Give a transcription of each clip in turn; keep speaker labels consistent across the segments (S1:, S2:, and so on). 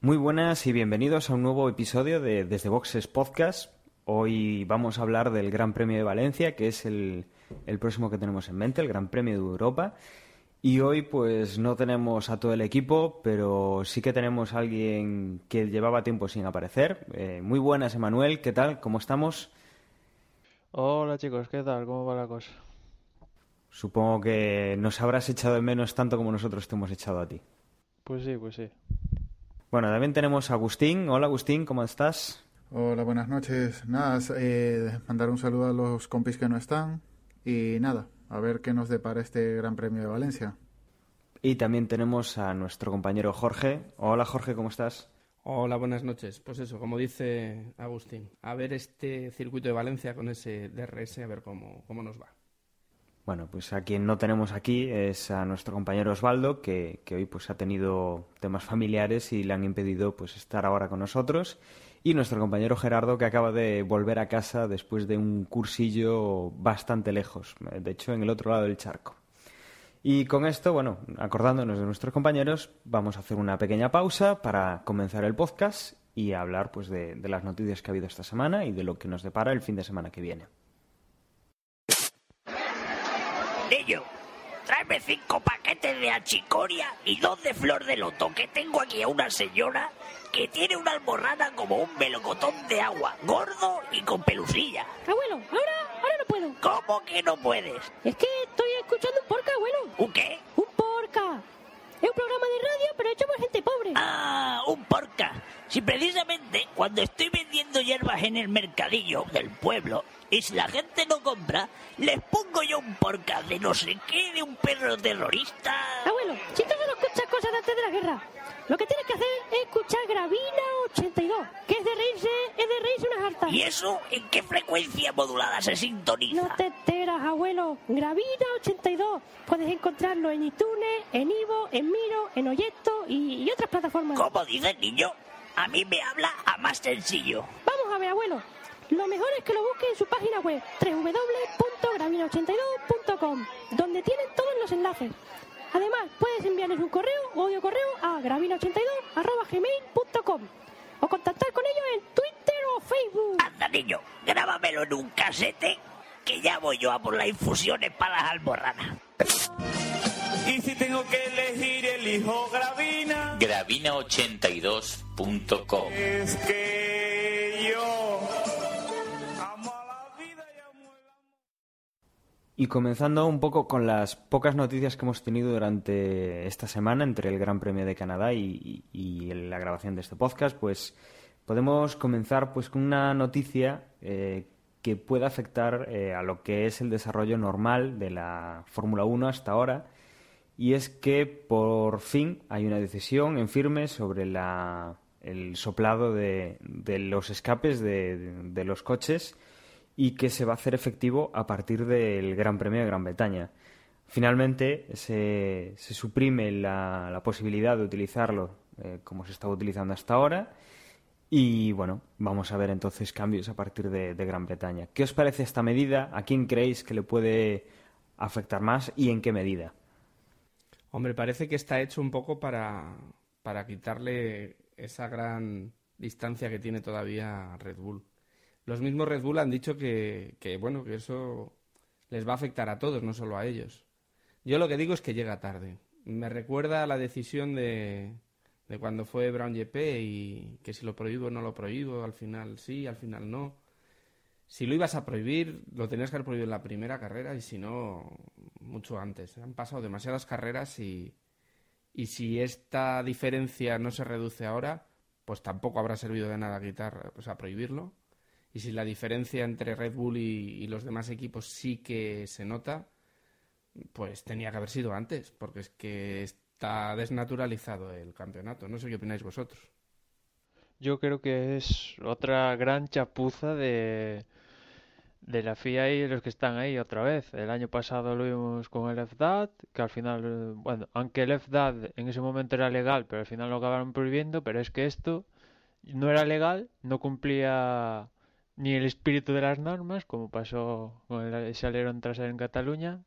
S1: Muy buenas y bienvenidos a un nuevo episodio de Desde Boxes Podcast. Hoy vamos a hablar del Gran Premio de Valencia, que es el, el próximo que tenemos en mente, el Gran Premio de Europa. Y hoy pues no tenemos a todo el equipo, pero sí que tenemos a alguien que llevaba tiempo sin aparecer. Eh, muy buenas, Emanuel, ¿qué tal? ¿Cómo estamos?
S2: Hola chicos, ¿qué tal? ¿Cómo va la cosa?
S1: Supongo que nos habrás echado de menos tanto como nosotros te hemos echado a ti.
S2: Pues sí, pues sí.
S1: Bueno, también tenemos a Agustín. Hola Agustín, ¿cómo estás?
S3: Hola, buenas noches. Nada, eh, mandar un saludo a los compis que no están y nada, a ver qué nos depara este Gran Premio de Valencia.
S1: Y también tenemos a nuestro compañero Jorge. Hola Jorge, ¿cómo estás?
S4: Hola, buenas noches. Pues eso, como dice Agustín, a ver este circuito de Valencia con ese DRS, a ver cómo, cómo nos va.
S1: Bueno, pues a quien no tenemos aquí es a nuestro compañero Osvaldo, que, que, hoy pues ha tenido temas familiares y le han impedido pues estar ahora con nosotros. Y nuestro compañero Gerardo, que acaba de volver a casa después de un cursillo bastante lejos, de hecho en el otro lado del charco. Y con esto, bueno, acordándonos de nuestros compañeros, vamos a hacer una pequeña pausa para comenzar el podcast y hablar pues de, de las noticias que ha habido esta semana y de lo que nos depara el fin de semana que viene.
S5: Niño, tráeme cinco paquetes de achicoria y dos de flor de loto, que tengo aquí a una señora que tiene una almorrana como un melocotón de agua, gordo y con pelusilla.
S6: Abuelo, ahora, ahora no puedo.
S5: ¿Cómo que no puedes?
S6: Es que estoy escuchando un porca, abuelo.
S5: ¿Un qué?
S6: Un porca. Es un programa de radio, pero hecho por gente pobre.
S5: Ah, un porca. Si precisamente cuando estoy vendiendo hierbas en el mercadillo del pueblo y si la gente no compra, les pongo yo un porca de no sé qué, de un perro terrorista.
S6: Abuelo, si tú solo escuchas cosas de antes de la guerra, lo que tienes que hacer es escuchar Gravina 82, que es de reírse, es de reírse unas hartas.
S5: ¿Y eso en qué frecuencia modulada se sintoniza?
S6: No te enteras, abuelo. Gravina 82. Puedes encontrarlo en iTunes, en Ivo, en Miro, en Oyeto y, y otras plataformas.
S5: ¿Cómo dices, niño? A mí me habla a más sencillo.
S6: Vamos a ver, abuelo. Lo mejor es que lo busque en su página web www.gravina82.com, donde tienen todos los enlaces. Además, puedes enviarles un correo o audio correo a gravina82.gmail.com o contactar con ellos en Twitter o Facebook.
S5: Anda, niño, grábamelo en un casete que ya voy yo a por las infusiones para las almorranas.
S7: Y si tengo que elegir, elijo Gravina.
S8: Gravina82.com.
S7: Es que yo amo a la vida y amo el amor.
S1: Y comenzando un poco con las pocas noticias que hemos tenido durante esta semana entre el Gran Premio de Canadá y, y la grabación de este podcast, pues podemos comenzar pues con una noticia eh, que puede afectar eh, a lo que es el desarrollo normal de la Fórmula 1 hasta ahora y es que por fin hay una decisión en firme sobre la, el soplado de, los escapes de, los coches y que se va a hacer efectivo a partir del Gran Premio de Gran Bretaña. Finalmente se, se suprime la, posibilidad de utilizarlo eh, como se estaba utilizando hasta ahora y bueno, vamos a ver entonces cambios a partir de, Gran Bretaña. ¿Qué os parece esta medida? ¿A quién creéis que le puede afectar más y en qué medida?
S4: Hombre, parece que está hecho un poco para, para quitarle esa gran distancia que tiene todavía Red Bull los mismos Red Bull han dicho que, que, bueno, que eso les va a afectar a todos, no solo a ellos. Yo lo que digo es que llega tarde. Me recuerda a la decisión de, de cuando fue Brown GP y que si lo prohíbo no lo prohíbo, al final sí, al final no. Si lo ibas a prohibir, lo tenías que haber prohibido en la primera carrera y si no, mucho antes. Han pasado demasiadas carreras y, y si esta diferencia no se reduce ahora, pues tampoco habrá servido de nada quitar, pues a prohibirlo y si la diferencia entre Red Bull y, y, los demás equipos sí que se nota, pues tenía que haber sido antes, porque es que está desnaturalizado el campeonato. No sé qué opináis vosotros.
S2: Yo creo que es otra gran chapuza de, de la FIA y los que están ahí otra vez. El año pasado lo vimos con el FDAD, que al final, bueno, aunque el FDAD en ese momento era legal, pero al final lo acabaron prohibiendo, pero es que esto no era legal, no cumplía ni el espíritu de las normas, como pasó con el alerón trasero en Cataluña.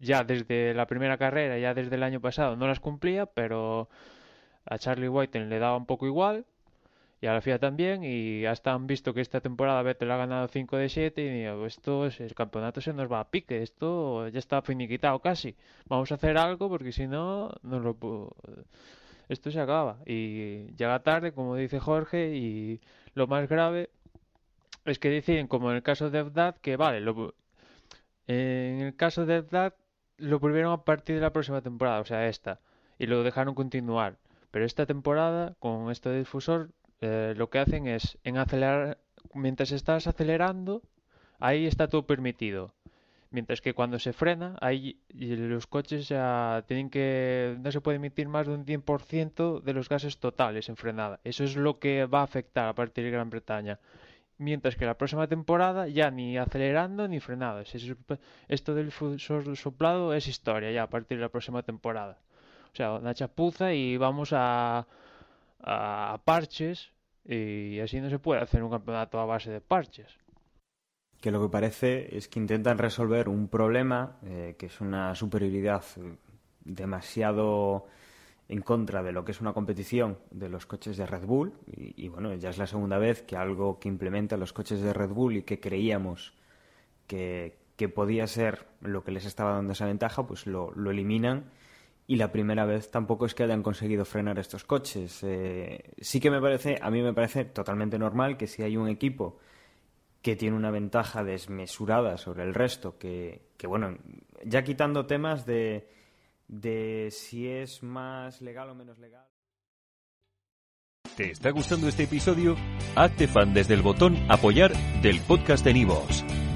S2: Ya desde la primera carrera, ya desde el año pasado, no las cumplía, pero a Charlie Whiten le daba un poco igual y a la FIA también y hasta han visto que esta temporada Vettel ha ganado 5 de 7 y digo, esto es, el campeonato se nos va a pique, esto ya está finiquitado casi, vamos a hacer algo porque si no, no lo esto se acaba y llega tarde como dice Jorge y lo más grave es que deciden, como en el caso de Evdad, que vale, lo, en el caso de Evdad lo volvieron a partir de la próxima temporada, o sea, esta, y lo dejaron continuar. Pero esta temporada, con este difusor, eh, lo que hacen es, en acelerar, mientras estás acelerando, ahí está todo permitido. Mientras que cuando se frena, ahí los coches ya tienen que. No se puede emitir más de un 100% de los gases totales en frenada. Eso es lo que va a afectar a partir de Gran Bretaña mientras que la próxima temporada ya ni acelerando ni frenado. Esto del soplado es historia ya a partir de la próxima temporada. O sea, una chapuza y vamos a, a parches y así no se puede hacer un campeonato a base de parches.
S1: Que lo que parece es que intentan resolver un problema eh, que es una superioridad demasiado en contra de lo que es una competición de los coches de Red Bull y, y, bueno, ya es la segunda vez que algo que implementa los coches de Red Bull y que creíamos que, que podía ser lo que les estaba dando esa ventaja, pues lo, lo, eliminan y la primera vez tampoco es que hayan conseguido frenar estos coches. Eh, sí que me parece, a mí me parece totalmente normal que si hay un equipo que tiene una ventaja desmesurada sobre el resto, que, que bueno, ya quitando temas de de si es más legal o menos legal.
S8: ¿Te está gustando este episodio? Hazte fan desde el botón apoyar del podcast de Nivos.